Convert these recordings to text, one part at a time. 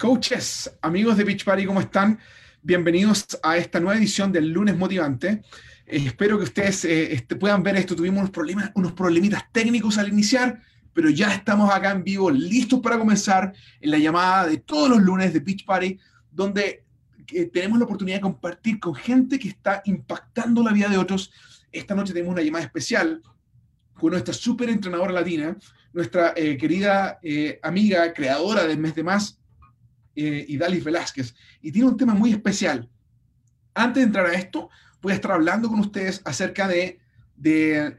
Coaches, amigos de Beach Party, ¿cómo están? Bienvenidos a esta nueva edición del lunes motivante. Eh, espero que ustedes eh, este, puedan ver esto. Tuvimos unos problemas, unos problemitas técnicos al iniciar, pero ya estamos acá en vivo, listos para comenzar en la llamada de todos los lunes de Beach Party, donde eh, tenemos la oportunidad de compartir con gente que está impactando la vida de otros. Esta noche tenemos una llamada especial con nuestra súper entrenadora latina, nuestra querida amiga, creadora del mes de más, eh, y Dalis Velázquez. Y tiene un tema muy especial. Antes de entrar a esto, voy a estar hablando con ustedes acerca de, de,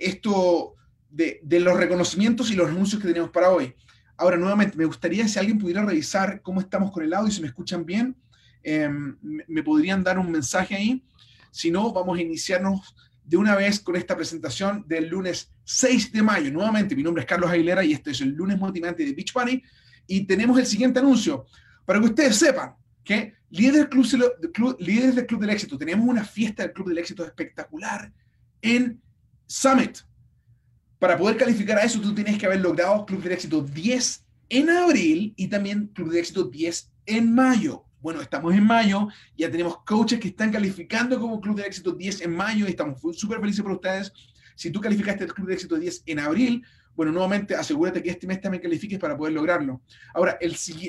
esto, de, los reconocimientos y los anuncios que tenemos para hoy. Ahora, nuevamente, me gustaría si alguien pudiera revisar cómo estamos con el audio, si me escuchan bien, em, me podrían dar un mensaje ahí. Si no, vamos a iniciarnos de una vez con esta presentación del lunes 6 de mayo. Nuevamente, mi nombre es Carlos Aguilera y este es el lunes motivante de Beach Bunny. Y tenemos el siguiente anuncio. Para que ustedes sepan que líderes del Club, líderes del Club del Éxito, tenemos una fiesta del Club del Éxito espectacular en Summit. Para poder calificar a eso, tú tienes que haber logrado Club del Éxito 10 en abril y también Club del Éxito 10 en mayo. Bueno, estamos en mayo, ya tenemos coaches que están calificando como Club del Éxito 10 en mayo y estamos súper felices por ustedes. Si tú calificaste el Club de Éxito 10 en abril, bueno, nuevamente asegúrate que este mes también califiques para poder lograrlo. Ahora,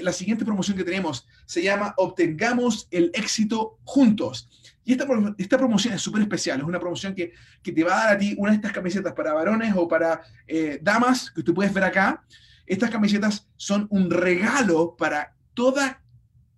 la siguiente promoción que tenemos se llama Obtengamos el éxito juntos. Y esta, esta promoción es súper especial, es una promoción que, que, te va a dar a ti una de estas camisetas para varones o para eh, damas, que tú puedes ver acá. Estas camisetas son un regalo para toda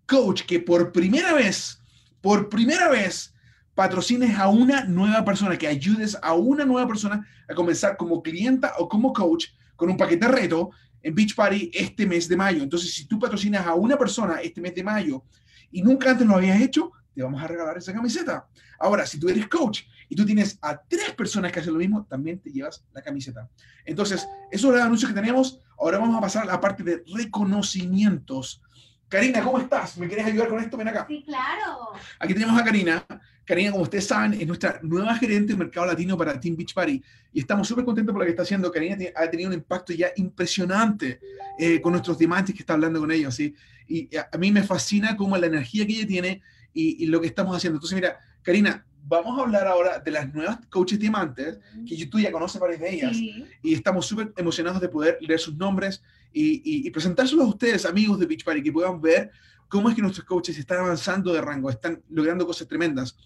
coach que por primera vez, por primera vez, patrocines a una nueva persona, que ayudes a una nueva persona a comenzar como clienta o como coach con un paquete de reto en Beach Party este mes de mayo. Entonces, si tú patrocinas a una persona este mes de mayo y nunca antes lo habías hecho, te vamos a regalar esa camiseta. Ahora, si tú eres coach y tú tienes a tres personas que hacen lo mismo, también te llevas la camiseta. Entonces, eso es el anuncio que tenemos. Ahora vamos a pasar a la parte de reconocimientos. Karina, ¿cómo estás? ¿Me quieres ayudar con esto? Ven acá. Sí, claro. Aquí tenemos a Karina. Karina, como ustedes saben, es nuestra nueva gerente de mercado latino para Team Beach Party y estamos súper contentos por lo que está haciendo. Karina ha tenido un impacto ya impresionante eh, con nuestros diamantes que está hablando con ellos. ¿sí? Y a, mí me fascina cómo la energía que ella tiene y, lo que estamos haciendo. Entonces, mira, Karina, vamos a hablar ahora de las nuevas coaches diamantes, que tú ya conoces varias de ellas, y estamos súper emocionados de poder leer sus nombres y, y, presentárselos a ustedes, amigos de Beach Party, que puedan ver cómo es que nuestros coaches están avanzando de rango, están logrando cosas tremendas.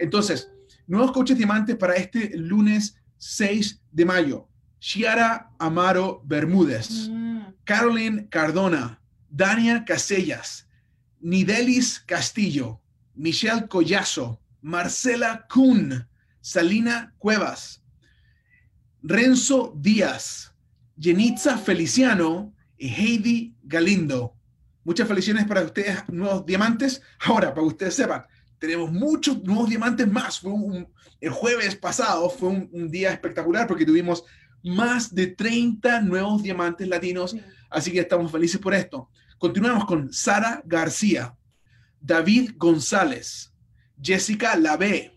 Entonces, nuevos coaches diamantes para este lunes 6 de mayo. Chiara Amaro Bermúdez, mm. Caroline Cardona, Dania Casellas, Nidelis Castillo, Michelle Collazo, Marcela Kuhn, Salina Cuevas, Renzo Díaz, Jenitza Feliciano y Heidi Galindo. Muchas felicidades para ustedes, nuevos diamantes. Ahora, para que ustedes sepan, tenemos muchos nuevos diamantes más. Fue el jueves pasado fue un, día espectacular porque tuvimos más de 30 nuevos diamantes latinos, así que estamos felices por esto. Continuamos con Sara García, David González, Jessica Lavé,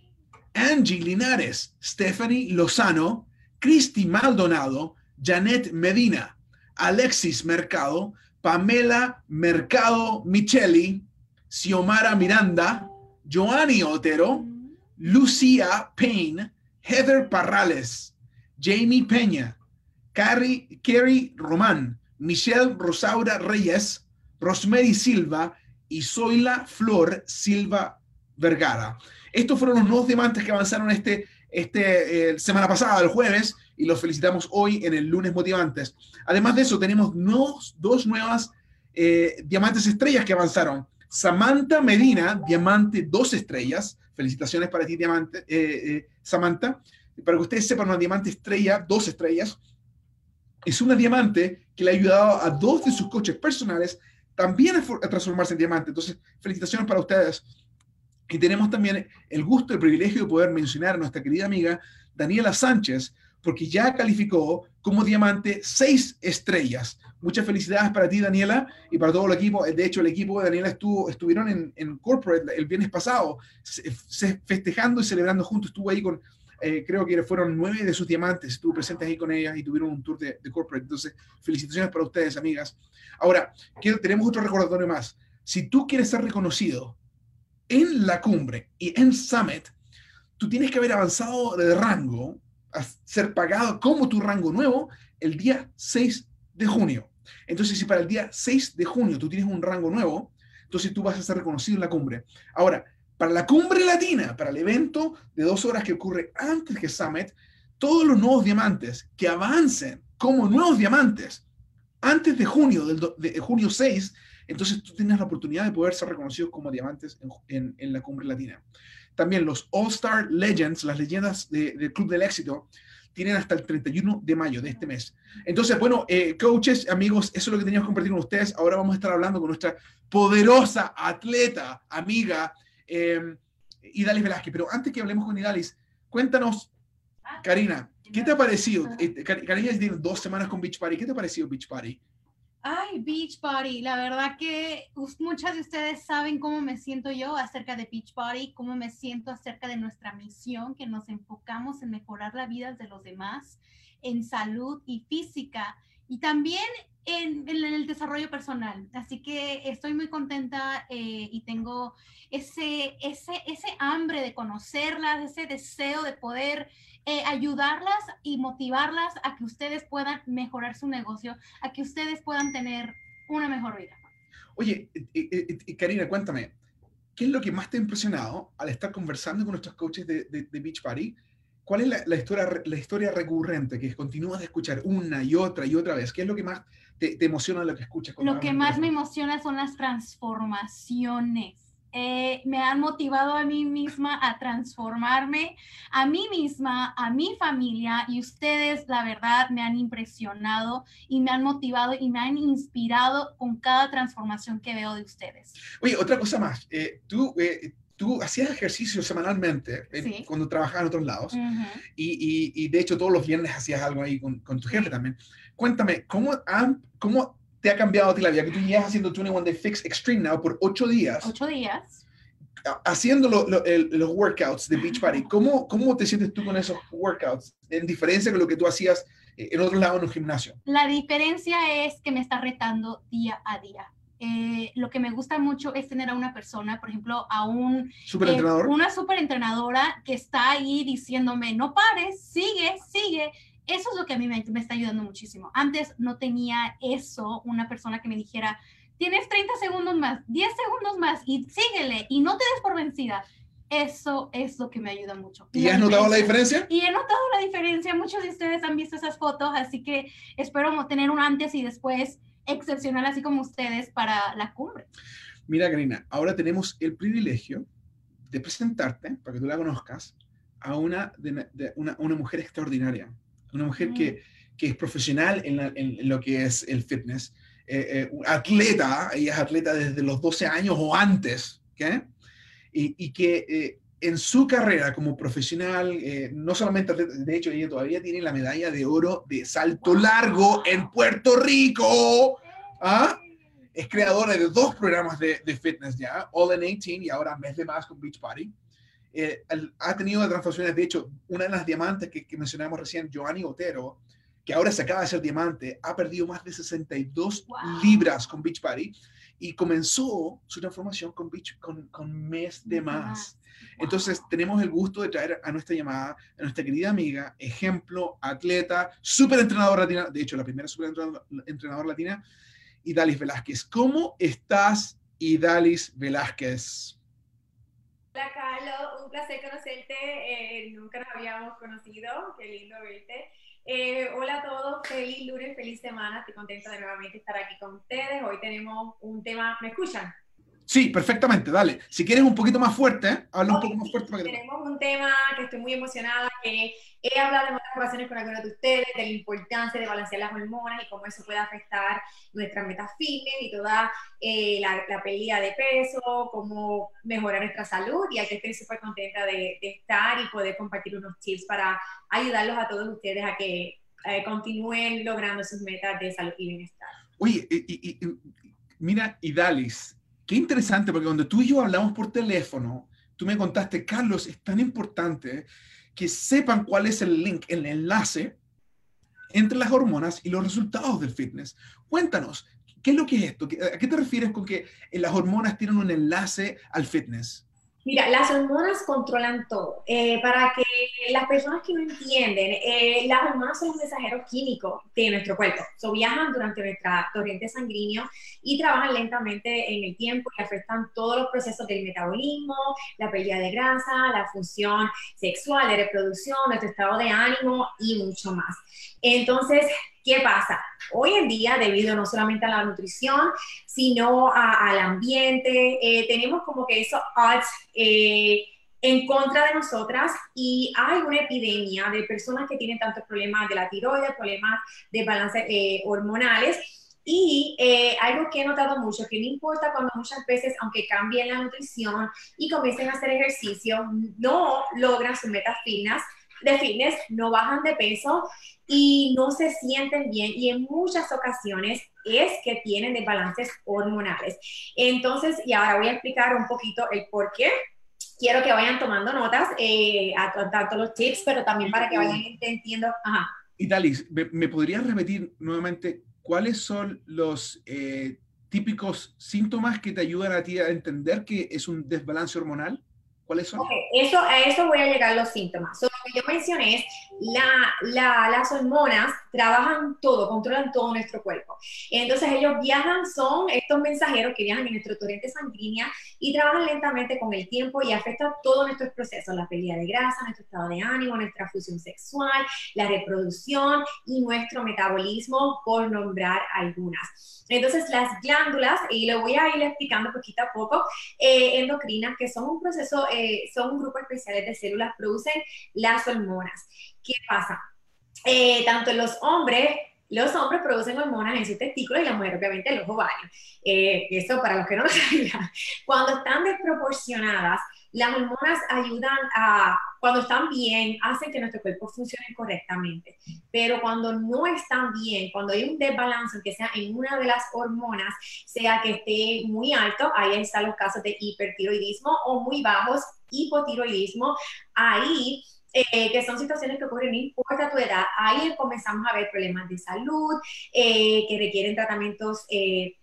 Angie Linares, Stephanie Lozano, Cristi Maldonado, Janet Medina, Alexis Mercado, Pamela Mercado Micheli, Xiomara Miranda, Joanny Otero, Lucía Payne, Heather Parrales, Jamie Peña, Carrie, Kerry Román, Michelle Rosaura Reyes, Rosemary Silva y Zoila Flor Silva Vergara. Estos fueron los nuevos diamantes que avanzaron este, este eh, semana pasada, el jueves, y los felicitamos hoy en el lunes motivantes. Además de eso, tenemos dos nuevas eh, diamantes estrellas que avanzaron. Samantha Medina, diamante dos estrellas. Felicitaciones para ti, diamante, eh, eh, Samantha. Para que ustedes sepan, una diamante estrella, dos estrellas, es una diamante que le ha ayudado a dos de sus coches personales también a, transformarse en diamante. Entonces, felicitaciones para ustedes. Y tenemos también el gusto, el privilegio de poder mencionar a nuestra querida amiga Daniela Sánchez, porque ya calificó como diamante seis estrellas. Muchas felicidades para ti, Daniela, y para todo el equipo. De hecho, el equipo de Daniela estuvo, estuvieron en, Corporate el viernes pasado, festejando y celebrando juntos. Estuvo ahí con eh, creo que fueron nueve de sus diamantes, estuve presente ahí con ellas y tuvieron un tour de, corporate. Entonces, felicitaciones para ustedes, amigas. Ahora, tenemos otro recordatorio más. Si tú quieres ser reconocido en la cumbre y en Summit, tú tienes que haber avanzado de rango, ser pagado como tu rango nuevo el día 6 de junio. Entonces, si para el día 6 de junio tú tienes un rango nuevo, entonces tú vas a ser reconocido en la cumbre. Ahora, para la cumbre latina, para el evento de dos horas que ocurre antes que Summit, todos los nuevos diamantes que avancen como nuevos diamantes antes de junio, del de junio 6, entonces tú tienes la oportunidad de poder ser reconocidos como diamantes en, la cumbre latina. También los All Star Legends, las leyendas del Club del Éxito, tienen hasta el 31 de mayo de este mes. Entonces, bueno, eh, coaches, amigos, eso es lo que teníamos que compartir con ustedes. Ahora vamos a estar hablando con nuestra poderosa atleta, amiga, eh, Idalis Velázquez. Pero antes que hablemos con Idalis, cuéntanos, Karina, ¿qué te ha parecido? Eh, Karina tiene dos semanas con Beach Party. ¿Qué te ha parecido Beach Party? Ay, Beach Party, la verdad que muchas de ustedes saben cómo me siento yo acerca de Beach Party, cómo me siento acerca de nuestra misión, que nos enfocamos en mejorar la vida de los demás, en salud y física, y también en, el desarrollo personal. Así que estoy muy contenta eh, y tengo ese, ese, ese hambre de conocerlas, ese deseo de poder eh, ayudarlas y motivarlas a que ustedes puedan mejorar su negocio, a que ustedes puedan tener una mejor vida. Oye, eh, Karina, cuéntame, ¿qué es lo que más te ha impresionado al estar conversando con nuestros coaches de, de, Beach Party? ¿Cuál es la, historia, la historia recurrente que continúas de escuchar una y otra y otra vez? ¿Qué es lo que más te, emociona lo que escuchas? Lo que más me emociona son las transformaciones. Eh, me han motivado a mí misma a transformarme, a mí misma, a mi familia y ustedes, la verdad, me han impresionado y me han motivado y me han inspirado con cada transformación que veo de ustedes. Oye, otra cosa más, eh, tú... Eh, tú hacías ejercicio semanalmente cuando trabajabas en otros lados y, y, de hecho todos los viernes hacías algo ahí con, con tu jefe también. Cuéntame, ¿cómo, han, ¿cómo te ha cambiado a ti la vida? Que tú llevas haciendo 21 Day Fix Extreme Now por 8 días. 8 días. Haciendo los workouts de Beach Party. ¿Cómo, ¿Cómo te sientes tú con esos workouts? En diferencia con lo que tú hacías eh, en otro lado en un gimnasio. La diferencia es que me está retando día a día. Eh, lo que me gusta mucho es tener a una persona, por ejemplo, a un superentrenador. Eh, una superentrenadora que está ahí diciéndome, no pares, sigue, sigue eso es lo que a mí me, está ayudando muchísimo. Antes no tenía eso, una persona que me dijera, tienes 30 segundos más, 10 segundos más y síguele y no te des por vencida. Eso es lo que me ayuda mucho. ¿Y has notado la diferencia? Y he notado la diferencia. Muchos de ustedes han visto esas fotos, así que espero tener un antes y después excepcional, así como ustedes, para la cumbre. Mira, Karina, ahora tenemos el privilegio de presentarte, para que tú la conozcas, a una, de, una, una mujer extraordinaria una mujer que, que es profesional en, en, lo que es el fitness, eh, eh, atleta, ella es atleta desde los 12 años o antes, ¿okay? y, y, que eh, en su carrera como profesional, no solamente atleta, de hecho ella todavía tiene la medalla de oro de salto largo en Puerto Rico. ¿ah? Es creadora de dos programas de, de, fitness ya, All in 18 y ahora mes de más con Beach Party. Eh, ha tenido transformaciones. De hecho, una de las diamantes que, mencionamos recién, Giovanni Otero, que ahora se acaba de ser diamante, ha perdido más de 62 libras con Beach Party y comenzó su transformación con, Beach, con, con mes de más. Entonces, tenemos el gusto de traer a nuestra llamada, a nuestra querida amiga, ejemplo, atleta, súper entrenadora latina, de hecho, la primera súper entrenadora latina, Idalis Velázquez. ¿Cómo estás, Idalis Velázquez? Hola Carlos, placer conocerte, eh, nunca nos habíamos conocido, qué lindo verte. Eh, hola a todos, feliz lunes, feliz semana, estoy contenta de nuevamente estar aquí con ustedes. Hoy tenemos un tema, ¿me escuchan? Sí, perfectamente, dale. Si quieres un poquito más fuerte, habla un poco más fuerte. Para que tenemos un tema que estoy muy emocionada, que he hablado en otras ocasiones con algunos de ustedes, de la importancia de balancear las hormonas y cómo eso puede afectar nuestras metas fitness y toda eh, la, la, pérdida de peso, cómo mejorar nuestra salud. Y aquí estoy súper contenta de, estar y poder compartir unos tips para ayudarlos a todos ustedes a que eh, continúen logrando sus metas de salud y bienestar. Oye, y, y, mira, Idalis, qué interesante, porque cuando tú y yo hablamos por teléfono, tú me contaste, Carlos, es tan importante que sepan cuál es el link, el enlace entre las hormonas y los resultados del fitness. Cuéntanos, ¿qué es lo que es esto? ¿A qué te refieres con que las hormonas tienen un enlace al fitness? Mira, las hormonas controlan todo. Eh, para que las personas que no entienden, eh, las hormonas son un mensajero químico de nuestro cuerpo. So, viajan durante nuestra corriente sanguínea y trabajan lentamente en el tiempo y afectan todos los procesos del metabolismo, la pérdida de grasa, la función sexual, de reproducción, nuestro estado de ánimo y mucho más. Entonces, ¿qué pasa? Hoy en día, debido no solamente a la nutrición, sino al ambiente, eh, tenemos como que esos odds eh, en contra de nosotras y hay una epidemia de personas que tienen tantos problemas de la tiroides, problemas de balance eh, hormonales. Y algo que he notado mucho, que no importa cuando muchas veces, aunque cambien la nutrición y comiencen a hacer ejercicio, no logran sus metas finas, de fitness, no bajan de peso y no se sienten bien y en muchas ocasiones es que tienen desbalances hormonales. Entonces, y ahora voy a explicar un poquito el por qué. Quiero que vayan tomando notas, eh, a, tanto los tips, pero también para que vayan entendiendo. Ajá. Italis, ¿me, podrías repetir nuevamente cuáles son los eh, típicos síntomas que te ayudan a ti a entender que es un desbalance hormonal? ¿Cuáles son? eso, a eso voy a llegar los síntomas. lo que yo mencioné es la, la, las hormonas trabajan todo, controlan todo nuestro cuerpo. Entonces ellos viajan, son estos mensajeros que viajan en nuestro torrente sanguíneo y trabajan lentamente con el tiempo y afectan todos nuestros procesos, la pérdida de grasa, nuestro estado de ánimo, nuestra función sexual, la reproducción y nuestro metabolismo, por nombrar algunas. Entonces, las glándulas, y lo voy a ir explicando poquito a poco, eh, endocrinas, que son un proceso, eh, son un grupo especial de células, producen las hormonas. ¿Qué pasa? Eh, tanto los hombres los hombres producen hormonas en sus testículos y las mujeres obviamente en los ovarios. eso para los que no lo sabían. Cuando están desproporcionadas, las hormonas ayudan a, cuando están bien, hacen que nuestro cuerpo funcione correctamente. Pero cuando no están bien, cuando hay un desbalance, que sea en una de las hormonas, sea que esté muy alto, ahí están los casos de hipertiroidismo, o muy bajos, hipotiroidismo, ahí eh, que son situaciones que ocurren, no importa tu edad, ahí comenzamos a ver problemas de salud eh, que requieren tratamientos eh,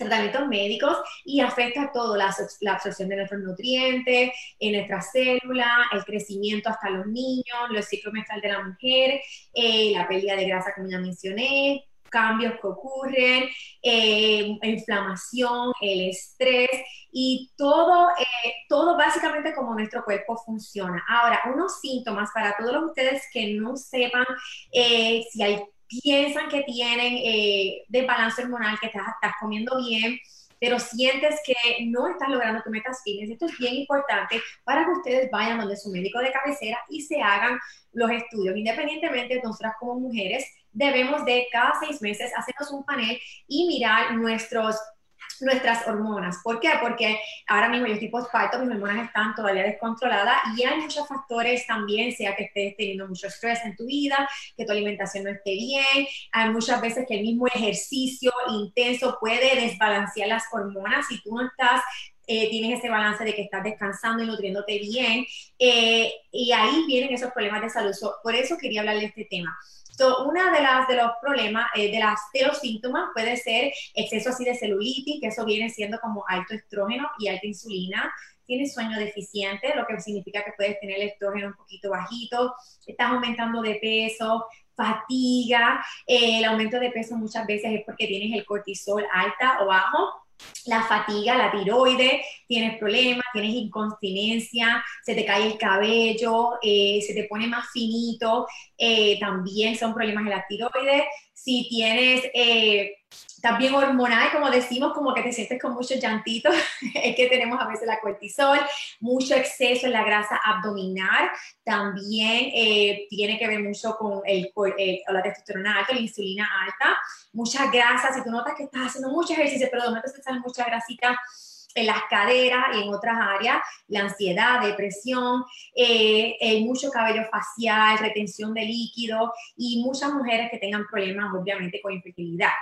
tratamientos médicos y afecta todo, la, la, absorción de nuestros nutrientes, en nuestras células, el crecimiento hasta los niños, los ciclos menstrual de la mujer, eh, la pérdida de grasa como ya mencioné, cambios que ocurren, eh, inflamación, el estrés y todo, eh, todo básicamente como nuestro cuerpo funciona. Ahora, unos síntomas para todos ustedes que no sepan si hay piensan que tienen eh, desbalance hormonal, que estás, comiendo bien, pero sientes que no estás logrando tu metas fitness. Esto es bien importante para que ustedes vayan donde su médico de cabecera y se hagan los estudios. Independientemente, nosotras como mujeres debemos de cada seis meses hacernos un panel y mirar nuestros nuestras hormonas. ¿Por qué? Porque ahora mismo yo estoy postparto, mis hormonas están todavía descontroladas y hay muchos factores también, sea que estés teniendo mucho estrés en tu vida, que tu alimentación no esté bien, hay muchas veces que el mismo ejercicio intenso puede desbalancear las hormonas si tú no estás eh, tienes ese balance de que estás descansando y nutriéndote bien, eh, y ahí vienen esos problemas de salud. por eso quería hablar de este tema. So, una de las de los problemas, eh, de, los síntomas puede ser exceso así de celulitis, que eso viene siendo como alto estrógeno y alta insulina. Tienes sueño deficiente, lo que significa que puedes tener el estrógeno un poquito bajito, estás aumentando de peso, fatiga, eh, el aumento de peso muchas veces es porque tienes el cortisol alta o bajo, la fatiga, la tiroides, tienes problemas, tienes incontinencia, se te cae el cabello, eh, se te pone más finito, eh, también son problemas de la tiroides. Si tienes eh, también hormonal, como decimos, como que te sientes con muchos llantitos, es que tenemos a veces la cortisol, mucho exceso en la grasa abdominal, también tiene que ver mucho con el, la testosterona alta, la insulina alta, mucha grasa, si tú notas que estás haciendo mucho ejercicio, pero de momento te sale mucha grasita en las caderas y en otras áreas, la ansiedad, depresión, eh, mucho cabello facial, retención de líquido y muchas mujeres que tengan problemas obviamente con infertilidad.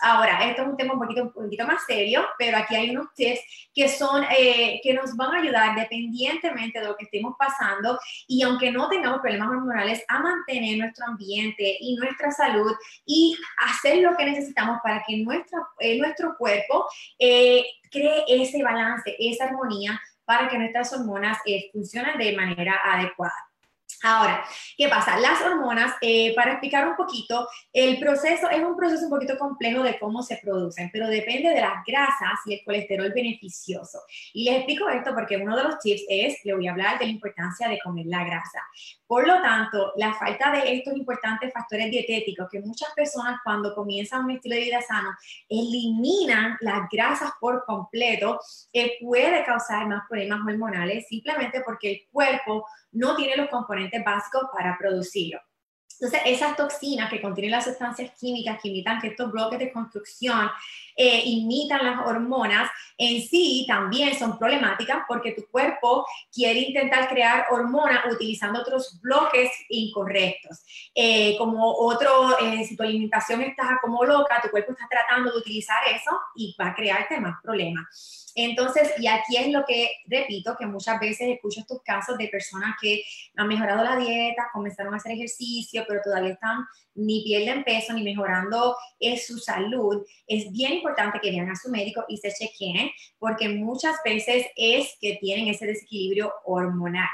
Ahora, esto es un tema un poquito, un poquito más serio, pero aquí hay unos tips que son, eh, que nos van a ayudar dependientemente de lo que estemos pasando y aunque no tengamos problemas hormonales, a mantener nuestro ambiente y nuestra salud y hacer lo que necesitamos para que nuestro, eh, nuestro cuerpo eh, cree ese balance, esa armonía para que nuestras hormonas funcionen de manera adecuada. Ahora, ¿qué pasa? Las hormonas, eh, para explicar un poquito, el proceso es un proceso un poquito complejo de cómo se producen, pero depende de las grasas y el colesterol beneficioso. Y les explico esto porque uno de los tips es, le voy a hablar de la importancia de comer la grasa. Por lo tanto, la falta de estos importantes factores dietéticos que muchas personas cuando comienzan un estilo de vida sano eliminan las grasas por completo, eh, puede causar más problemas hormonales simplemente porque el cuerpo no tiene los componentes básicos para producirlo. Entonces, esas toxinas que contienen las sustancias químicas que imitan que estos bloques de construcción eh, imitan las hormonas, en sí también son problemáticas porque tu cuerpo quiere intentar crear hormonas utilizando otros bloques incorrectos. Eh, como otro, eh, si tu alimentación está como loca, tu cuerpo está tratando de utilizar eso y va a crearte más problemas. Entonces, y aquí es lo que repito, que muchas veces escucho estos casos de personas que han mejorado la dieta, comenzaron a hacer ejercicio, pero todavía están ni pierden peso ni mejorando eh, su salud. Es bien importante que vayan a su médico y se chequeen, porque muchas veces es que tienen ese desequilibrio hormonal.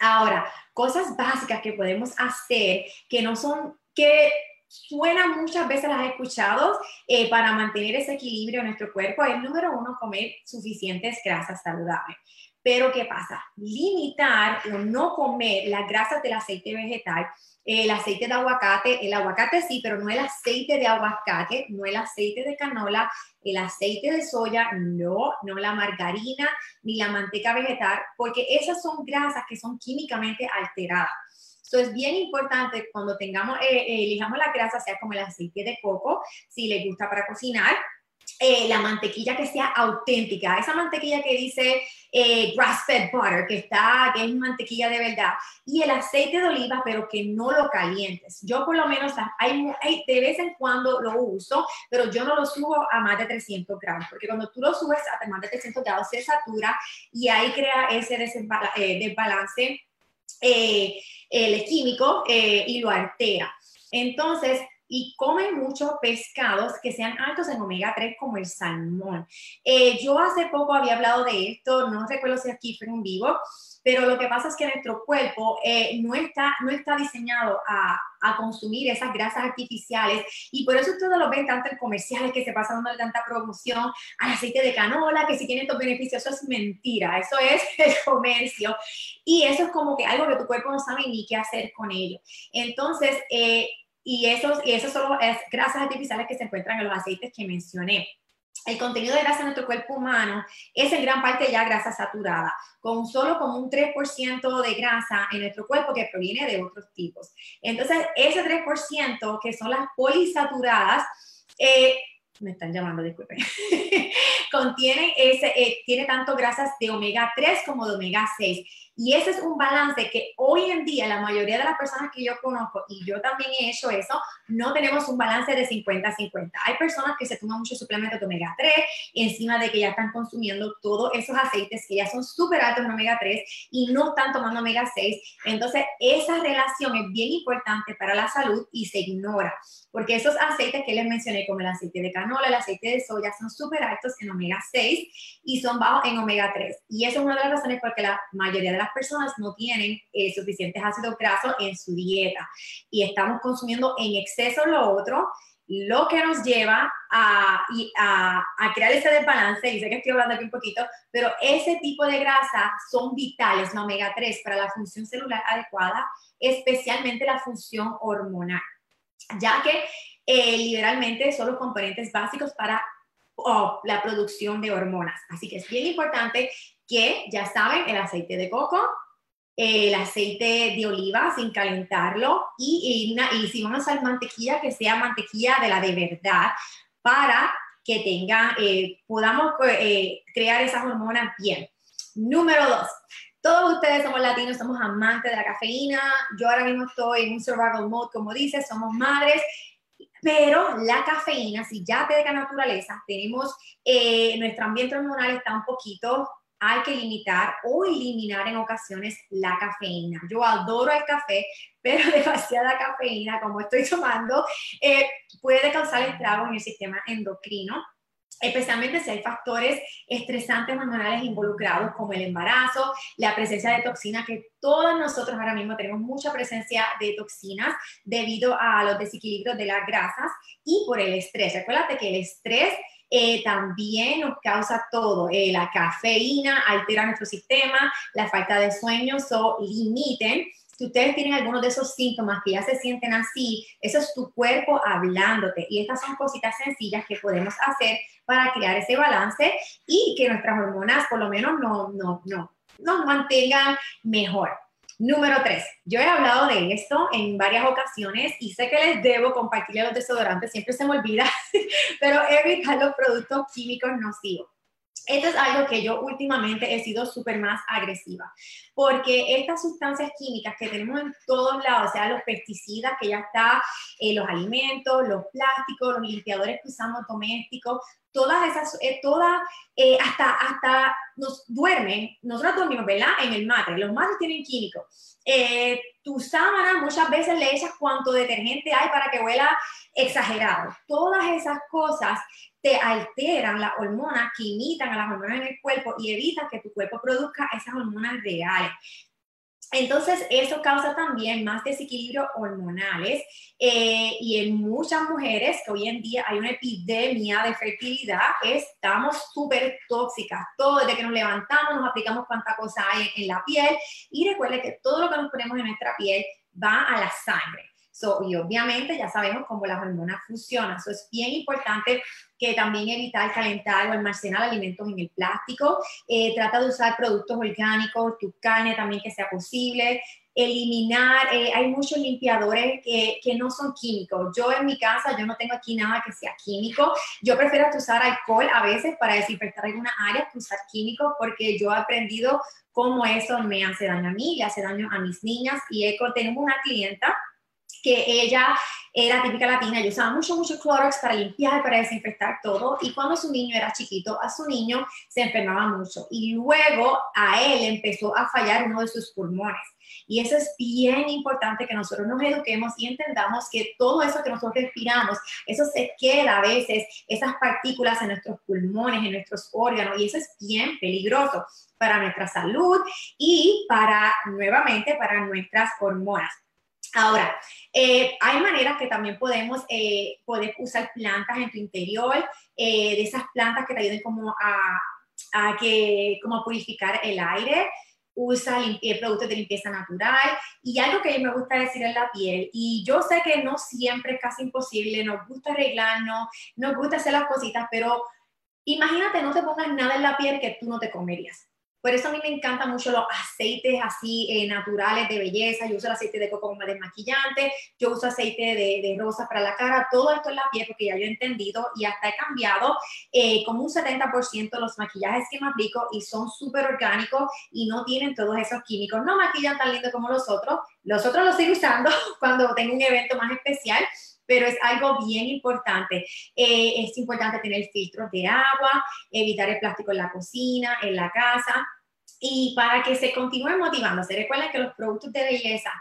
Ahora, cosas básicas que podemos hacer que no son que suena muchas veces las he escuchado eh, para mantener ese equilibrio en nuestro cuerpo. El número uno, comer suficientes grasas saludables. Pero ¿qué pasa? Limitar o no comer las grasas del aceite vegetal, el aceite de aguacate, el aguacate sí, pero no el aceite de aguacate, no el aceite de canola, el aceite de soya, no, no la margarina ni la manteca vegetal, porque esas son grasas que son químicamente alteradas. Entonces, es bien importante cuando tengamos, eh, eh, elijamos la grasa, sea como el aceite de coco, si le gusta para cocinar, eh, la mantequilla que sea auténtica, esa mantequilla que dice grass-fed butter, que está, que es mantequilla de verdad, y el aceite de oliva, pero que no lo calientes. Yo por lo menos, hay, hay, de vez en cuando lo uso, pero yo no lo subo a más de 300 gramos, porque cuando tú lo subes a más de 300 grados se satura y ahí crea ese desbalance eh, el químico eh, y lo altera. Entonces, y comen muchos pescados que sean altos en omega 3 como el salmón. Eh, yo hace poco había hablado de esto, no recuerdo si aquí fue en vivo, pero lo que pasa es que nuestro cuerpo eh, no, está, no está diseñado a, consumir esas grasas artificiales y por eso ustedes lo ven tanto en comerciales que se pasan dando tanta promoción al aceite de canola, que si tiene estos beneficios, eso es mentira, eso es el comercio y eso es como que algo que tu cuerpo no sabe ni qué hacer con ello. Entonces, eh, y esos, y esos son las grasas artificiales que se encuentran en los aceites que mencioné. El contenido de grasa en nuestro cuerpo humano es en gran parte ya grasa saturada, con solo como un 3% de grasa en nuestro cuerpo que proviene de otros tipos. Entonces, ese 3% que son las polisaturadas, eh, me están llamando, disculpen, contiene ese, eh, tiene tanto grasas de omega 3 como de omega 6 y ese es un balance que hoy en día la mayoría de las personas que yo conozco, y yo también he hecho eso, no tenemos un balance de 50-50. Hay personas que se toman mucho suplemento de omega 3, encima de que ya están consumiendo todos esos aceites que ya son súper altos en omega 3 y no están tomando omega 6. Entonces, esa relación es bien importante para la salud y se ignora, porque esos aceites que les mencioné, como el aceite de canola, el aceite de soya, son súper altos en omega 6 y son bajos en omega 3. Y eso es una de las razones por que la mayoría de las personas no tienen eh, suficientes ácidos grasos en su dieta y estamos consumiendo en exceso lo otro, lo que nos lleva a, a, a, crear ese desbalance, y sé que estoy hablando aquí un poquito, pero ese tipo de grasa son vitales, la omega 3, para la función celular adecuada, especialmente la función hormonal, ya que eh, literalmente son los componentes básicos para oh, la producción de hormonas. Así que es bien importante que ya saben, el aceite de coco, el aceite de oliva sin calentarlo y, y, si vamos a usar mantequilla, que sea mantequilla de la de verdad para que tenga, eh, podamos eh, crear esas hormonas bien. Número dos, todos ustedes somos latinos, somos amantes de la cafeína. Yo ahora mismo estoy en un survival mode, como dice, somos madres Pero la cafeína, si ya te deja naturaleza, tenemos, eh, nuestro ambiente hormonal está un poquito, hay que limitar o eliminar en ocasiones la cafeína. Yo adoro el café, pero demasiada cafeína, como estoy tomando, eh, puede causar estragos en el sistema endocrino especialmente si hay factores estresantes hormonales involucrados como el embarazo, la presencia de toxinas, que todos nosotros ahora mismo tenemos mucha presencia de toxinas debido a los desequilibrios de las grasas y por el estrés. Recuérdate que el estrés eh, también nos causa todo. Eh, la cafeína altera nuestro sistema, la falta de sueño, so limiten si ustedes tienen algunos de esos síntomas que ya se sienten así, eso es tu cuerpo hablándote. Y estas son cositas sencillas que podemos hacer para crear ese balance y que nuestras hormonas por lo menos no, no, no, nos mantengan mejor. Número tres, yo he hablado de esto en varias ocasiones y sé que les debo compartirle los desodorantes, siempre se me olvida, pero evitar los productos químicos nocivos. Esto es algo que yo últimamente he sido súper más agresiva, porque estas sustancias químicas que tenemos en todos lados, o sea, los pesticidas que ya está, en los alimentos, los plásticos, los limpiadores que usamos domésticos, todas esas, eh, todas, eh, hasta, hasta nos duermen, nosotros dormimos, ¿verdad? En el mate, los mates tienen químicos. Eh, tu sábana muchas veces le echas cuánto detergente hay para que huela exagerado. Todas esas cosas te alteran las hormonas que imitan a las hormonas en el cuerpo y evitan que tu cuerpo produzca esas hormonas reales. Entonces, eso causa también más desequilibrios hormonales eh, y en muchas mujeres, que hoy en día hay una epidemia de fertilidad, estamos súper tóxicas. Todo desde que nos levantamos, nos aplicamos cuánta cosa hay en la piel y recuerde que todo lo que nos ponemos en nuestra piel va a la sangre y obviamente ya sabemos cómo las hormonas funcionan. Eso es bien importante que también evitar calentar o almacenar alimentos en el plástico. Eh, trata de usar productos orgánicos, tu carne también que sea posible. Eliminar, eh, hay muchos limpiadores que, que, no son químicos. Yo en mi casa, yo no tengo aquí nada que sea químico. Yo prefiero usar alcohol a veces para desinfectar algunas áreas que usar químicos porque yo he aprendido cómo eso me hace daño a mí, le hace daño a mis niñas. Y he, tenemos una clienta que ella era típica latina, y usaba mucho, mucho Clorox para limpiar, para desinfectar todo, y cuando su niño era chiquito, a su niño se enfermaba mucho, y luego a él empezó a fallar uno de sus pulmones. Y eso es bien importante que nosotros nos eduquemos y entendamos que todo eso que nosotros respiramos, eso se queda a veces, esas partículas en nuestros pulmones, en nuestros órganos, y eso es bien peligroso para nuestra salud y para, nuevamente, para nuestras hormonas. Ahora, eh, hay maneras que también podemos eh, poder usar plantas en tu interior, eh, de esas plantas que te ayuden como a, que, como a purificar el aire. Usa productos de limpieza natural y algo que a mí me gusta decir en la piel, y yo sé que no siempre es casi imposible, nos gusta arreglarnos, nos gusta hacer las cositas, pero imagínate, no te pongas nada en la piel que tú no te comerías por eso a mí me encantan mucho los aceites así eh, naturales de belleza. Yo uso el aceite de coco como desmaquillante, yo uso aceite de, de, para la cara, todo esto en la piel porque ya yo he entendido y hasta he cambiado eh, como un 70% los maquillajes que me aplico y son súper orgánicos y no tienen todos esos químicos. No maquillan tan lindo como los otros. Los otros los sigo usando cuando tengo un evento más especial, pero es algo bien importante. Eh, es importante tener filtros de agua, evitar el plástico en la cocina, en la casa, y para que se continúe motivando. Se recuerda que los productos de belleza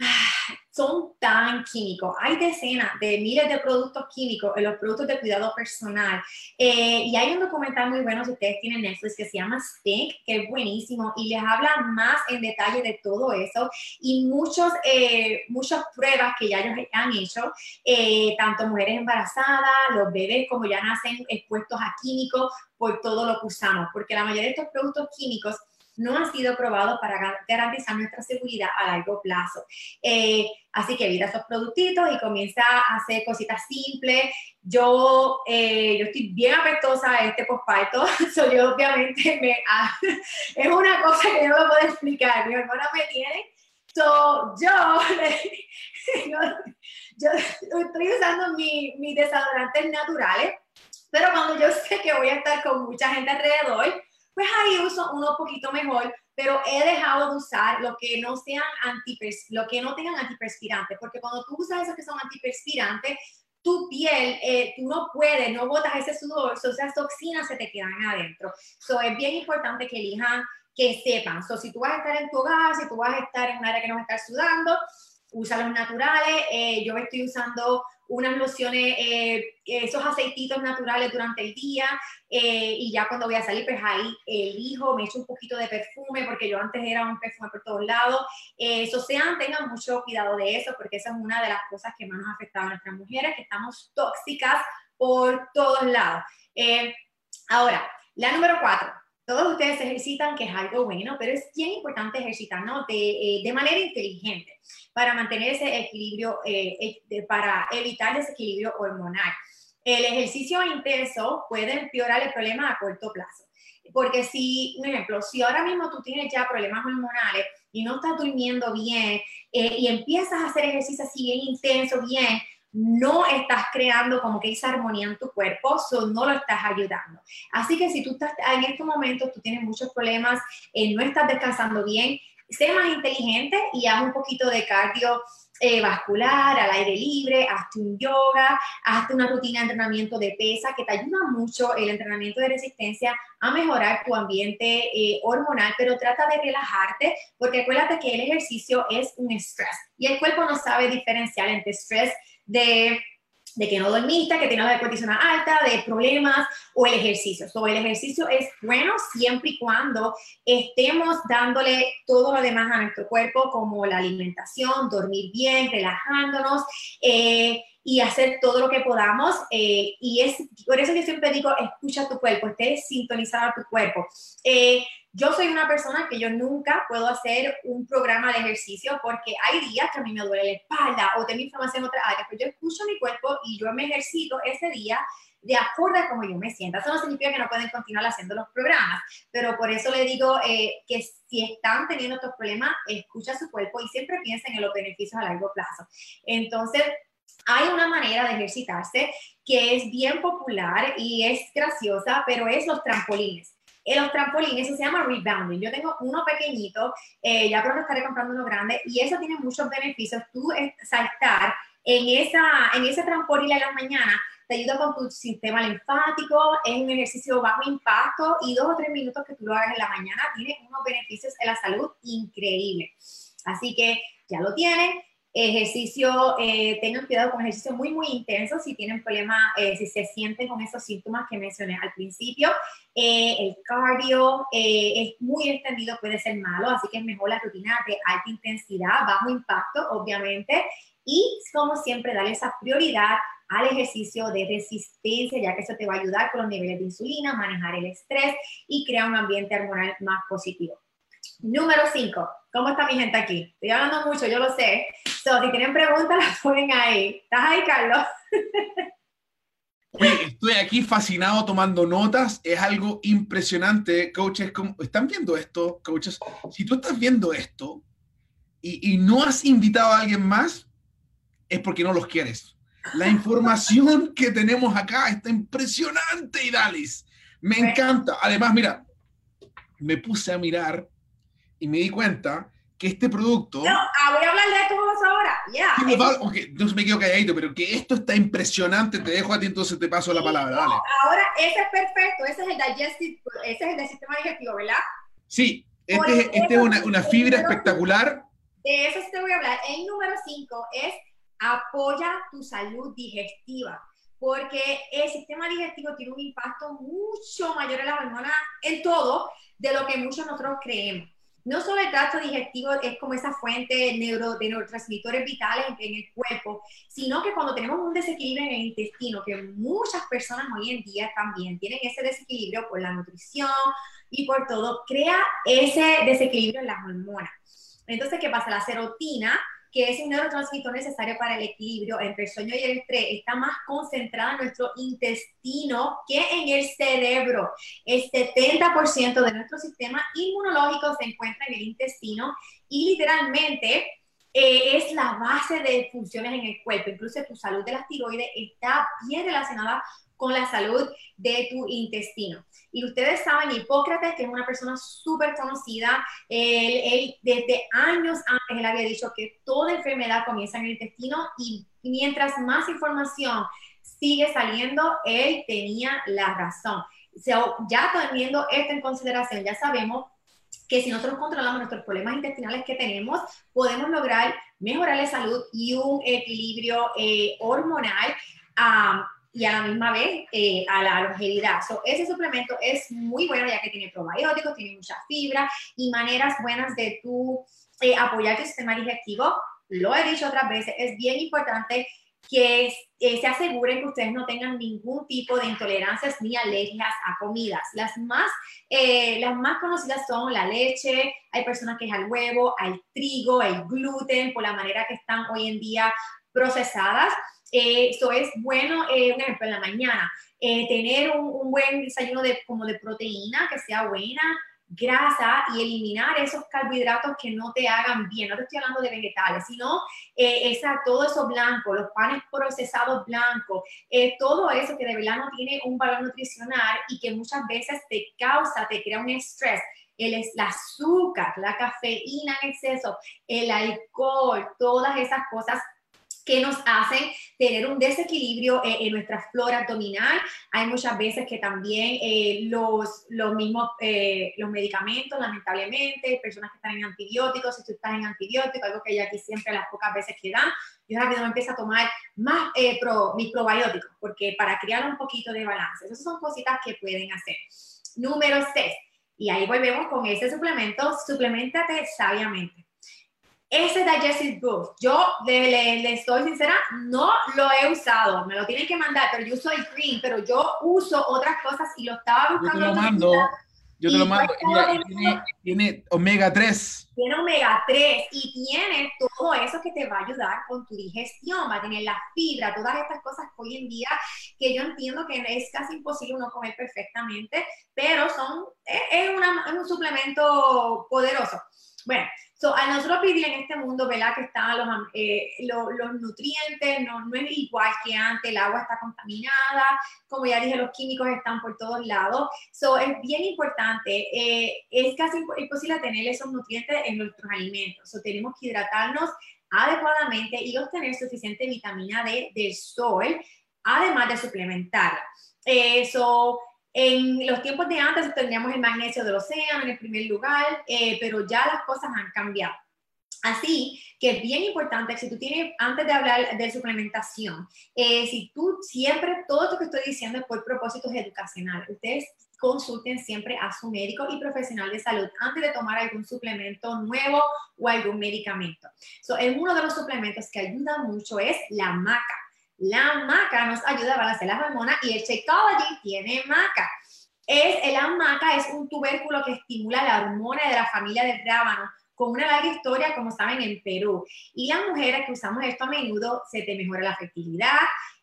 ah, son tan químicos. Hay decenas de miles de productos químicos en los productos de cuidado personal. Eh, y hay un documental muy bueno, si ustedes tienen Netflix, que se llama Stink, que es buenísimo y les habla más en detalle de todo eso y muchos, eh, muchas pruebas que ya ellos han hecho, eh, tanto mujeres embarazadas, los bebés, como ya nacen expuestos a químicos por todo lo que usamos, porque la mayoría de estos productos químicos no han sido probados para garantizar nuestra seguridad a largo plazo. Eh, así que evita esos productitos y comienza a hacer cositas simples. Yo, eh, yo estoy bien apestosa a este posparto, so obviamente me, ah, es una cosa que no lo puedo explicar. Mi hermana me tiene, so yo, yo, estoy usando mis mi desodorantes naturales, pero cuando yo sé que voy a estar con mucha gente alrededor, pues ahí uso uno poquito mejor, pero he dejado de usar lo que no sean lo que no tengan antiperspirantes, porque cuando tú usas esos que son antiperspirantes, tu piel, eh, tú no puedes, no botas ese sudor, esas toxinas se te quedan adentro. So, es bien importante que elijan, que sepan. So, si tú vas a estar en tu hogar, si tú vas a estar en un área que no va a estar sudando, usa los naturales. Eh, yo estoy usando unas lociones, eh, esos aceititos naturales durante el día eh, y ya cuando voy a salir, pues ahí elijo, me echo un poquito de perfume porque yo antes era un perfume por todos lados. eso sean, tengan mucho cuidado de eso porque esa es una de las cosas que más nos ha afectado a nuestras mujeres, que estamos tóxicas por todos lados. ahora, la número cuatro, todos ustedes se ejercitan, que es algo bueno, pero es bien importante ejercitarnos de, eh, de manera inteligente para mantener ese equilibrio, eh, para evitar desequilibrio hormonal. El ejercicio intenso puede empeorar el problema a corto plazo. Porque si, por ejemplo, si ahora mismo tú tienes ya problemas hormonales y no estás durmiendo bien eh, y empiezas a hacer ejercicio así bien intenso, bien, no estás creando como que esa armonía en tu cuerpo, o no lo estás ayudando. Así que si tú estás en estos momentos, tú tienes muchos problemas, eh, no estás descansando bien, sé más inteligente y haz un poquito de cardio eh, vascular, al aire libre, hazte un yoga, hazte una rutina de entrenamiento de pesa que te ayuda mucho el entrenamiento de resistencia a mejorar tu ambiente eh, hormonal, pero trata de relajarte porque acuérdate que el ejercicio es un estrés y el cuerpo no sabe diferenciar entre estrés de, que no dormiste, que tienes la cortisona alta, de problemas o el ejercicio. So, el ejercicio es bueno siempre y cuando estemos dándole todo lo demás a nuestro cuerpo, como la alimentación, dormir bien, relajándonos. Eh, y hacer todo lo que podamos. Eh, y es por eso que siempre digo, escucha tu cuerpo, esté sintonizado a tu cuerpo. Eh, yo soy una persona que yo nunca puedo hacer un programa de ejercicio porque hay días que a mí me duele la espalda o tengo inflamación en otra área, pero yo escucho mi cuerpo y yo me ejercito ese día de acuerdo a cómo yo me sienta. Eso no significa que no pueden continuar haciendo los programas, pero por eso le digo eh, que si están teniendo estos problemas, escucha su cuerpo y siempre piensen en los beneficios a largo plazo. Entonces, hay una manera de ejercitarse que es bien popular y es graciosa, pero es los trampolines. En los trampolines, se llama rebounding. Yo tengo uno pequeñito, eh, ya pronto estaré comprando uno grande, y eso tiene muchos beneficios. Tú saltar en, esa, en ese trampolín en la mañana te ayuda con tu sistema linfático, es un ejercicio bajo impacto y dos o tres minutos que tú lo hagas en la mañana tiene unos beneficios en la salud increíbles. Así que ya lo tienen ejercicio, eh, tengan cuidado con ejercicio muy, muy intenso si tienen problemas, eh, si se sienten con esos síntomas que mencioné al principio. Eh, el cardio es muy extendido, puede ser malo, así que es mejor la rutina de alta intensidad, bajo impacto, obviamente. Y como siempre, darle esa prioridad al ejercicio de resistencia, ya que eso te va a ayudar con los niveles de insulina, manejar el estrés y crear un ambiente hormonal más positivo. Número 5. ¿Cómo está mi gente aquí? Estoy hablando mucho, yo lo sé. So, si tienen preguntas, las ponen ahí. ¿Estás ahí, Carlos? estoy aquí fascinado tomando notas. Es algo impresionante. Coaches, ¿están viendo esto, coaches? Si tú estás viendo esto y, y no has invitado a alguien más, es porque no los quieres. La información que tenemos acá está impresionante, Idalis. Me encanta. Además, mira, me puse a mirar y me di cuenta que este producto... No, ah, voy a hablar de todos ahora, ya. Yeah. entonces me quedo calladito, pero que esto está impresionante, te dejo a ti entonces te paso la palabra, dale. Ahora, ese es perfecto, ese es el digestive, ese es el del sistema digestivo, ¿verdad? Sí, este, es, este es una, una fibra espectacular. De eso te voy a hablar. El número 5 es apoya tu salud digestiva porque el sistema digestivo tiene un impacto mucho mayor en la hormona, en todo, de lo que muchos nosotros creemos no solo el tracto digestivo es como esa fuente neuro, de neurotransmisores vitales en, el cuerpo, sino que cuando tenemos un desequilibrio en el intestino, que muchas personas hoy en día también tienen ese desequilibrio por la nutrición y por todo, crea ese desequilibrio en las hormonas. Entonces, ¿qué pasa? La serotina que es un neurotransmisor necesario para el equilibrio entre el sueño y el estrés, está más concentrada en nuestro intestino que en el cerebro. El 70% de nuestro sistema inmunológico se encuentra en el intestino y literalmente eh, es la base de funciones en el cuerpo. Incluso tu salud de las tiroides está bien relacionada con la salud de tu intestino. Y ustedes saben, Hipócrates, que es una persona súper conocida, él, desde años antes él había dicho que toda enfermedad comienza en el intestino y mientras más información sigue saliendo, él tenía la razón. ya teniendo esto en consideración, ya sabemos que si nosotros controlamos nuestros problemas intestinales que tenemos, podemos lograr mejorar la salud y un equilibrio eh, hormonal y a la misma vez eh, a la longevidad. ese suplemento es muy bueno ya que tiene probióticos, tiene mucha fibra y maneras buenas de tú eh, apoyar tu sistema digestivo. Lo he dicho otras veces, es bien importante que eh, se aseguren que ustedes no tengan ningún tipo de intolerancias ni alergias a comidas. Las más, eh, las más conocidas son la leche, hay personas que es al huevo, al trigo, el gluten, por la manera que están hoy en día procesadas. Eso es bueno, un ejemplo, en la mañana, tener un, un, buen desayuno de, como de proteína que sea buena, grasa y eliminar esos carbohidratos que no te hagan bien. No te estoy hablando de vegetales, sino eh, esa, todo eso blanco, los panes procesados blancos, eh, todo eso que de verdad no tiene un valor nutricional y que muchas veces te causa, te crea un estrés. El, el azúcar, la cafeína en exceso, el alcohol, todas esas cosas que nos hacen tener un desequilibrio eh, en nuestra flora abdominal. Hay muchas veces que también eh, los, los mismos eh, los medicamentos, lamentablemente, personas que están en antibióticos, si tú estás en antibióticos, algo que ya aquí siempre las pocas veces que dan, yo rápido me empiezo a tomar más pro, mis probióticos, porque para crear un poquito de balance. Esas son cositas que pueden hacer. Número 6. Y ahí volvemos con ese suplemento, suplementate sabiamente ese Digestive Boost, yo le, le, le, estoy sincera, no lo he usado. Me lo tienen que mandar, pero yo soy green, pero yo uso otras cosas y lo estaba buscando. Yo te lo mando. Yo te lo mando. tiene, tiene, omega 3. Tiene omega 3 y tiene todo eso que te va a ayudar con tu digestión. Va a tener la fibra, todas estas cosas que hoy en día que yo entiendo que es casi imposible uno comer perfectamente, pero son, es, es, una, es un suplemento poderoso. Bueno, So, a nosotros vivir en este mundo, ¿verdad? Que están los, eh, los, los, nutrientes, no, no, es igual que antes, el agua está contaminada, como ya dije, los químicos están por todos lados. So, es bien importante, eh, es casi imposible tener esos nutrientes en nuestros alimentos. So, tenemos que hidratarnos adecuadamente y obtener suficiente vitamina D del sol, además de suplementarla. Eso eh, en los tiempos de antes tendríamos el magnesio del océano en el primer lugar, eh, pero ya las cosas han cambiado. Así que es bien importante, si tú tienes, antes de hablar de suplementación, eh, si tú siempre, todo lo que estoy diciendo es por propósitos educacionales, ustedes consulten siempre a su médico y profesional de salud antes de tomar algún suplemento nuevo o algún medicamento. So, uno de los suplementos que ayuda mucho es la maca. La maca nos ayuda a balancear las hormonas y el Shakeology tiene maca. Es, la maca es un tubérculo que estimula la hormona de la familia del rábano con una larga historia, como saben, en Perú. Y las mujeres que usamos esto a menudo se te mejora la fertilidad,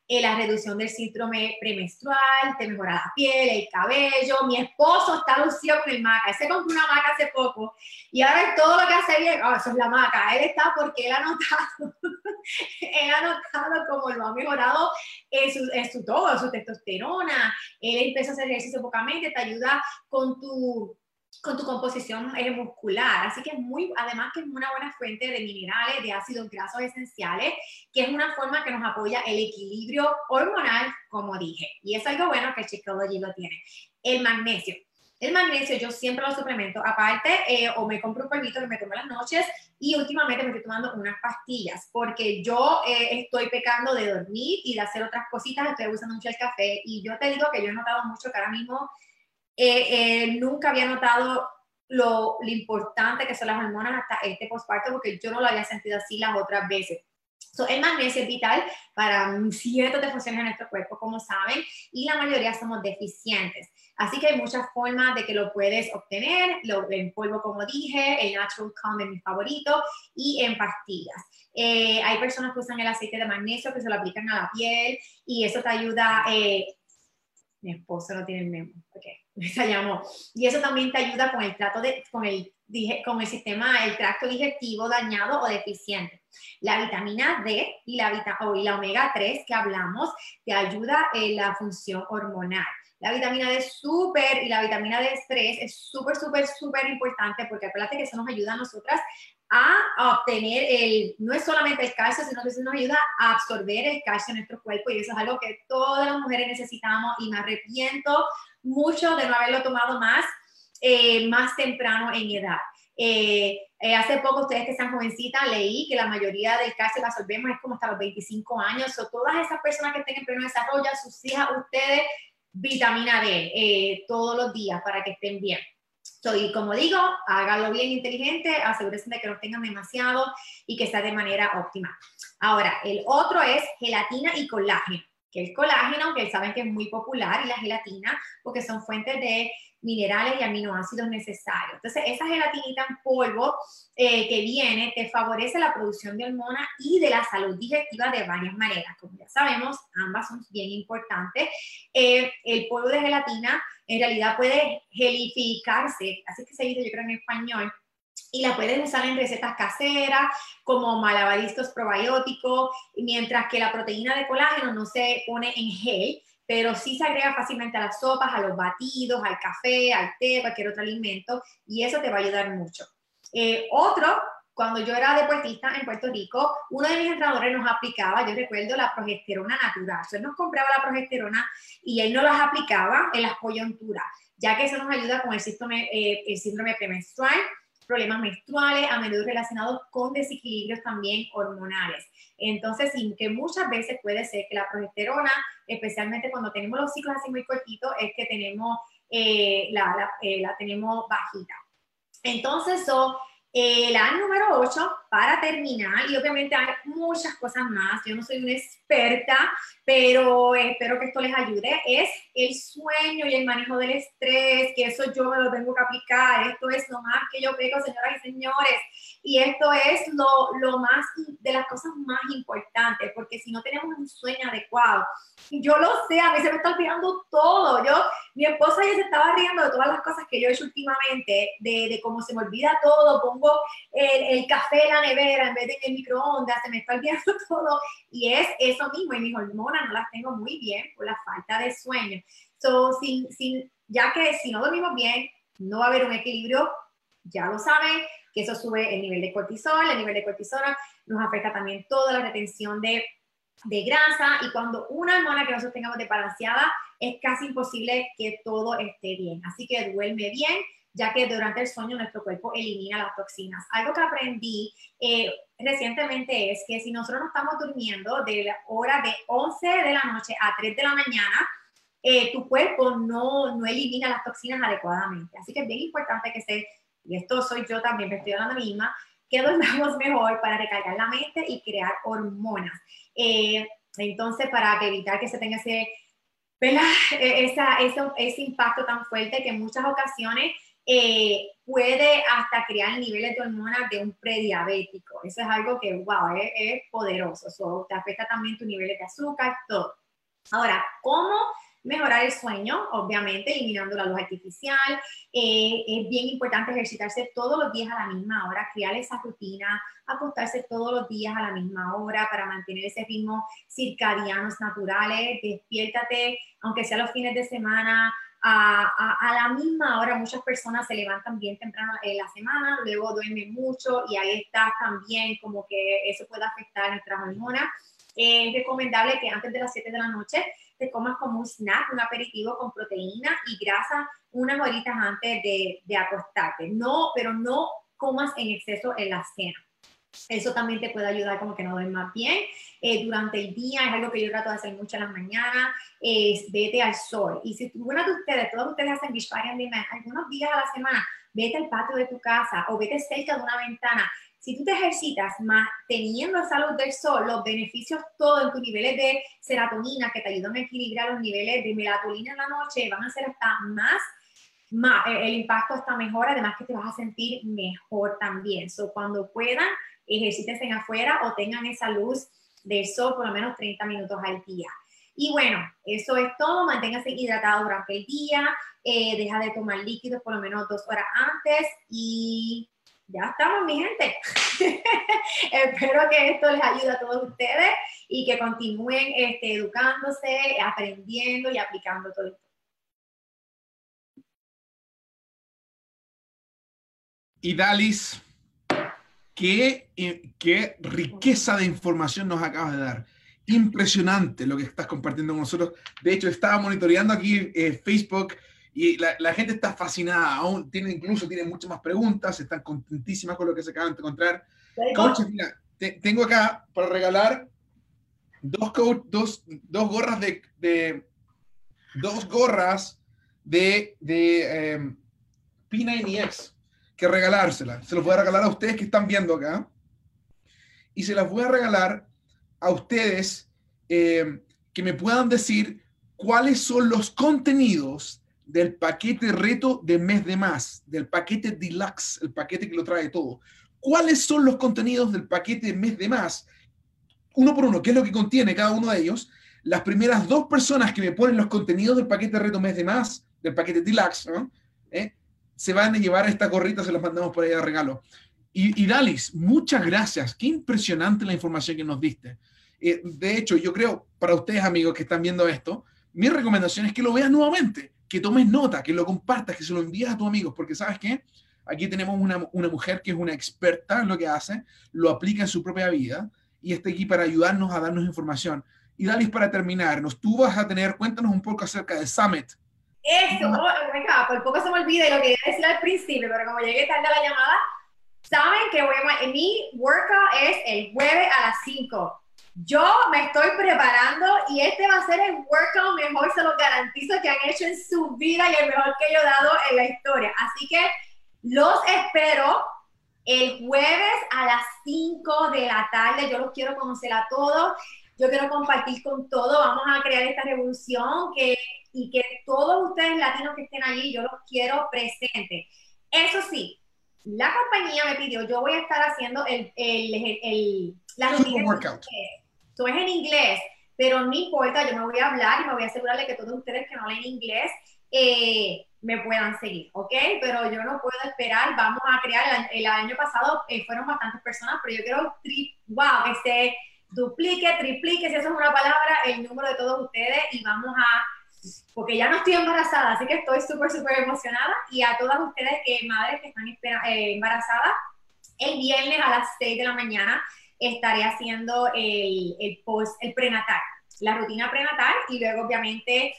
eh, la reducción del síndrome premenstrual, te mejora la piel, el cabello. Mi esposo está lucido con el maca. Él se compró una maca hace poco y ahora todo lo que hace bien, oh, eso es la maca. Él está porque él ha notado, él ha notado cómo lo ha mejorado en su, en su todo, su testosterona. Él empieza a hacer ejercicio pocamente, te ayuda con tu con tu composición muscular. Así que es muy, además que es una buena fuente de minerales, de ácidos grasos esenciales, que es una forma que nos apoya el equilibrio hormonal, como dije. Y es algo bueno que Shakeology lo tiene. El magnesio. El magnesio yo siempre lo suplemento, aparte, eh, o me compro un polvito que me tomo las noches y últimamente me estoy tomando unas pastillas porque yo eh, estoy pecando de dormir y de hacer otras cositas, estoy usando mucho el café y yo te digo que yo he notado mucho que ahora mismo eh, eh, nunca había notado lo, lo, importante que son las hormonas hasta este posparto porque yo no lo había sentido así las otras veces. So, el magnesio es vital para ciertas funciones en nuestro cuerpo, como saben, y la mayoría somos deficientes. Así que hay muchas formas de que lo puedes obtener, lo, en polvo, como dije, el Natural Calm es mi favorito, y en pastillas. Eh, hay personas que usan el aceite de magnesio que se lo aplican a la piel y eso te ayuda. mi esposo no tiene el memo. Okay. se llamó. Y eso también te ayuda con el trato de, con el, con el sistema, el tracto digestivo dañado o deficiente. La vitamina D y la, y la omega 3 que hablamos te ayuda en la función hormonal. La vitamina D es súper y la vitamina D3 es súper, súper, súper importante porque acuérdate que eso nos ayuda a nosotras a obtener el, no es solamente el calcio, sino que eso nos ayuda a absorber el calcio en nuestro cuerpo y eso es algo que todas las mujeres necesitamos y me arrepiento mucho de no haberlo tomado más, eh, más temprano en edad. Eh, eh, hace poco, ustedes que están jovencitas, leí que la mayoría del calcio lo absorbemos es como hasta los 25 años. O todas esas personas que estén en pleno desarrollo, sus hijas, ustedes, vitamina D todos los días para que estén bien. Y como digo, hágalo bien inteligente, asegúrense de que no tengan demasiado y que sea de manera óptima. Ahora, el otro es gelatina y colágeno, que el colágeno, que saben que es muy popular, y la gelatina, porque son fuentes de minerales y aminoácidos necesarios. Entonces, esa gelatinita en polvo eh, que viene te favorece la producción de hormonas y de la salud digestiva de varias maneras. Como ya sabemos, ambas son bien importantes. Eh, el polvo de gelatina en realidad puede gelificarse, así que se dice yo creo en español, y la puedes usar en recetas caseras como malabariscos probióticos, mientras que la proteína de colágeno no se pone en gel, pero sí se agrega fácilmente a las sopas, a los batidos, al café, al té, cualquier otro alimento, y eso te va a ayudar mucho. Eh, otro, cuando yo era deportista en Puerto Rico, uno de mis entrenadores nos aplicaba, yo recuerdo, la progesterona natural. él nos compraba la progesterona y él nos las aplicaba en las coyunturas, ya que eso nos ayuda con el síndrome, eh, el síndrome premenstrual, problemas menstruales, a menudo relacionados con desequilibrios también hormonales. Entonces, que muchas veces puede ser que la progesterona, especialmente cuando tenemos los ciclos así muy cortitos, es que tenemos, eh, la, eh, la, tenemos bajita. Entonces, so, eh, la número 8, para terminar, y obviamente hay muchas cosas más, yo no soy una experta, pero espero que esto les ayude, es el sueño y el manejo del estrés, que eso yo me lo tengo que aplicar, esto es lo más que yo pego, señoras y señores, y esto es lo, lo más, de las cosas más importantes, porque si no tenemos un sueño adecuado, yo lo sé, a mí se me está olvidando todo, yo, mi esposa ya se estaba riendo de todas las cosas que yo he hecho últimamente, de, de cómo se me olvida todo, pongo el, el café en nevera en vez de en el microondas, se me está olvidando todo, y es eso mismo, y mis hormonas no las tengo muy bien por la falta de sueño. So, sin, sin, ya que si no dormimos bien, no va a haber un equilibrio, ya lo saben, que eso sube el nivel de cortisol, el nivel de cortisol nos afecta también toda la retención de, de grasa y cuando una hormona que nosotros tengamos desbalanceada, es casi imposible que todo esté bien. Así que duerme bien, ya que durante el sueño nuestro cuerpo elimina las toxinas. Algo que aprendí eh, recientemente es que si nosotros no estamos durmiendo de la hora de 11 de la noche a 3 de la mañana, eh, tu cuerpo no, no elimina las toxinas adecuadamente. Así que es bien importante que se, y esto soy yo también, me estoy hablando a mí misma, que dormamos mejor para recargar la mente y crear hormonas. Eh, entonces, para evitar que se tenga ese, e, esa, ese impacto tan fuerte que en muchas ocasiones eh, puede hasta crear niveles de hormonas de un prediabético. Eso es algo que, wow, es, poderoso. Eso te afecta también tu niveles de azúcar, todo. Ahora, ¿cómo mejorar el sueño? Obviamente, eliminando la luz artificial. Eh, es bien importante ejercitarse todos los días a la misma hora, crear esa rutina, acostarse todos los días a la misma hora para mantener ese ritmo circadianos naturales. Despiértate, aunque sea los fines de semana, a, a, la misma hora muchas personas se levantan bien temprano en la semana, luego duermen mucho y ahí está también como que eso puede afectar nuestras hormonas. es recomendable que antes de las 7 de la noche te comas como un snack, un aperitivo con proteína y grasa unas horitas antes de, de acostarte. No, pero no comas en exceso en la cena. Eso también te puede ayudar como que no duermas bien. Eh, durante el día es algo que yo trato de hacer mucho en las mañanas, es vete al sol. Y si uno de ustedes, todos ustedes hacen beach party algunos días a la semana, vete al patio de tu casa o vete cerca de una ventana. Si tú te ejercitas más teniendo esa luz del sol, los beneficios todos en tus niveles de serotonina que te ayudan a equilibrar los niveles de melatonina en la noche van a ser hasta más más, el impacto está mejor, además que te vas a sentir mejor también. So, cuando puedan, ejerciten afuera o tengan esa luz del sol por lo menos 30 minutos al día. Y bueno, eso es todo. Manténgase hidratado durante el día. Eh, deja de tomar líquidos por lo menos dos horas antes. Y ya estamos, mi gente. Espero que esto les ayude a todos ustedes y que continúen este, educándose, aprendiendo y aplicando todo esto. Y Dalis, qué, eh, qué riqueza de información nos acabas de dar. Impresionante lo que estás compartiendo con nosotros. De hecho, estaba monitoreando aquí eh, Facebook y la, gente está fascinada. Aún tiene, incluso tiene muchas más preguntas, están contentísimas con lo que se acaban de encontrar. Coach, mira, tengo acá para regalar dos, dos, dos gorras de, dos gorras de, de eh, P90X que regalárselas. Se los voy a regalar a ustedes que están viendo acá. Y se las voy a regalar a ustedes eh, que me puedan decir cuáles son los contenidos del paquete reto de mes de más, del paquete deluxe, el paquete que lo trae todo. ¿Cuáles son los contenidos del paquete mes de más? Uno por uno, ¿qué es lo que contiene cada uno de ellos? Las primeras dos personas que me ponen los contenidos del paquete reto mes de más, del paquete deluxe, ¿no? ¿Eh? Se van a llevar esta gorrita, se las mandamos por ahí de regalo. Y, y Dalis, muchas gracias. Qué impresionante la información que nos diste. Eh, de hecho, yo creo, para ustedes amigos que están viendo esto, mi recomendación es que lo veas nuevamente, que tomes nota, que lo compartas, que se lo envíes a tus amigos, porque sabes qué, aquí tenemos una, una mujer que es una experta en lo que hace, lo aplica en su propia vida y está aquí para ayudarnos a darnos información. Y Dalis, para terminar, tú vas a tener, cuéntanos un poco acerca de Summit, eso, oh venga, por poco se me olvida lo que iba a decir al principio, pero como llegué tarde a la llamada, saben que voy a, mi workout es el jueves a las 5. Yo me estoy preparando y este va a ser el workout mejor, se lo garantizo, que han hecho en su vida y el mejor que yo he dado en la historia. Así que los espero el jueves a las 5 de la tarde. Yo los quiero conocer a todos. Yo quiero compartir con todos. Vamos a crear esta revolución que y que todos ustedes latinos que estén allí, yo los quiero presentes. Eso sí, la compañía me pidió, yo voy a estar haciendo el, el, el, la workout. Esto es en inglés, pero no importa, yo me voy a hablar y me voy a asegurar de que todos ustedes que no leen inglés eh, me puedan seguir, ¿ok? Pero yo no puedo esperar, vamos a crear, el, año pasado eh, fueron bastantes personas, pero yo quiero, wow, que se duplique, triplique, si eso es una palabra, el número de todos ustedes y vamos a porque ya no estoy embarazada, así que estoy súper, súper emocionada. Y a todas ustedes, que madres que están eh, embarazadas, el viernes a las 6 de la mañana estaré haciendo el, el post, el prenatal, la rutina prenatal y luego obviamente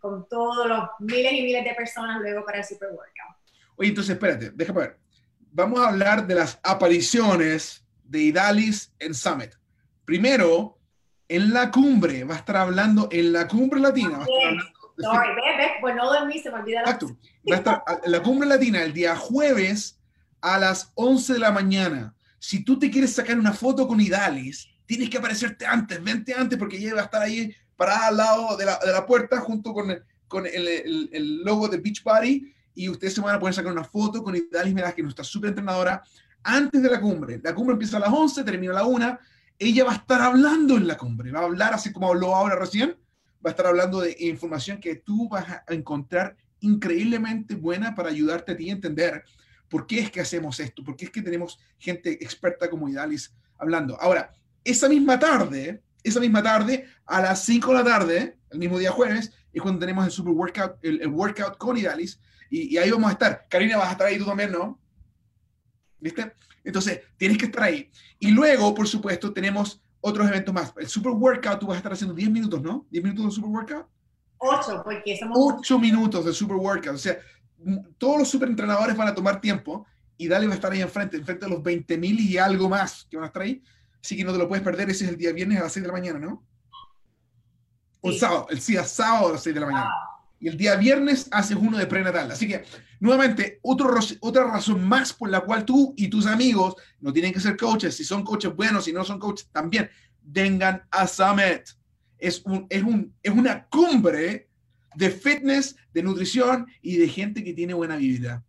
con todos los miles y miles de personas luego para el super workout. Oye, entonces espérate, déjame ver. Vamos a hablar de las apariciones de Idalis en Summit. Primero, en la cumbre, va a estar hablando en la cumbre latina. Va a estar hablando, Sorry, ve, pues no dormí, se me olvida la... Exacto. Va a estar en la cumbre latina el día jueves a las 11 de la mañana. Si tú te quieres sacar una foto con Idalis, tienes que aparecerte antes, vente antes, porque ella va a estar ahí parada al lado de la, de la puerta junto con, el, con el, el, el, logo de Beach Party y ustedes se van a poder sacar una foto con Idalis Meraz, que es nuestra super entrenadora, antes de la cumbre. La cumbre empieza a las 11, termina a la 1 ella va a estar hablando en la cumbre, va a hablar así como habló ahora recién, va a estar hablando de información que tú vas a encontrar increíblemente buena para ayudarte a ti a entender por qué es que hacemos esto, por qué es que tenemos gente experta como Idalis hablando. Ahora, esa misma tarde, esa misma tarde, a las 5 de la tarde, el mismo día jueves, es cuando tenemos el super workout, el, workout con Idalis, y, y, ahí vamos a estar. Karina, vas a estar ahí tú también, ¿no? ¿Viste? Entonces, tienes que estar ahí. Y luego, por supuesto, tenemos otros eventos más. El Super Workout, tú vas a estar haciendo 10 minutos, ¿no? 10 minutos de Super Workout. 8, porque somos... 8 minutos de Super Workout. O sea, todos los super entrenadores van a tomar tiempo y Dale va a estar ahí enfrente, enfrente de los 20 mil y algo más que van a estar ahí. Así que no te lo puedes perder. Ese es el día viernes a las 6 de la mañana, ¿no? O sábado, el día sábado a las 6 de la mañana y el día viernes haces uno de prenatal. Así que, nuevamente, otro, otra razón más por la cual tú y tus amigos no tienen que ser coaches, si son coaches buenos, si no son coaches también, vengan a Summit. Es, un, es, un, es una cumbre de fitness, de nutrición y de gente que tiene buena vida.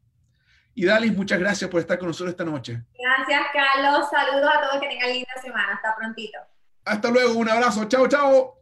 Y Dalis, muchas gracias por estar con nosotros esta noche. Gracias, Carlos. Saludos a todos, que tengan linda semana. Hasta prontito. Hasta luego, un abrazo. Chao, chao.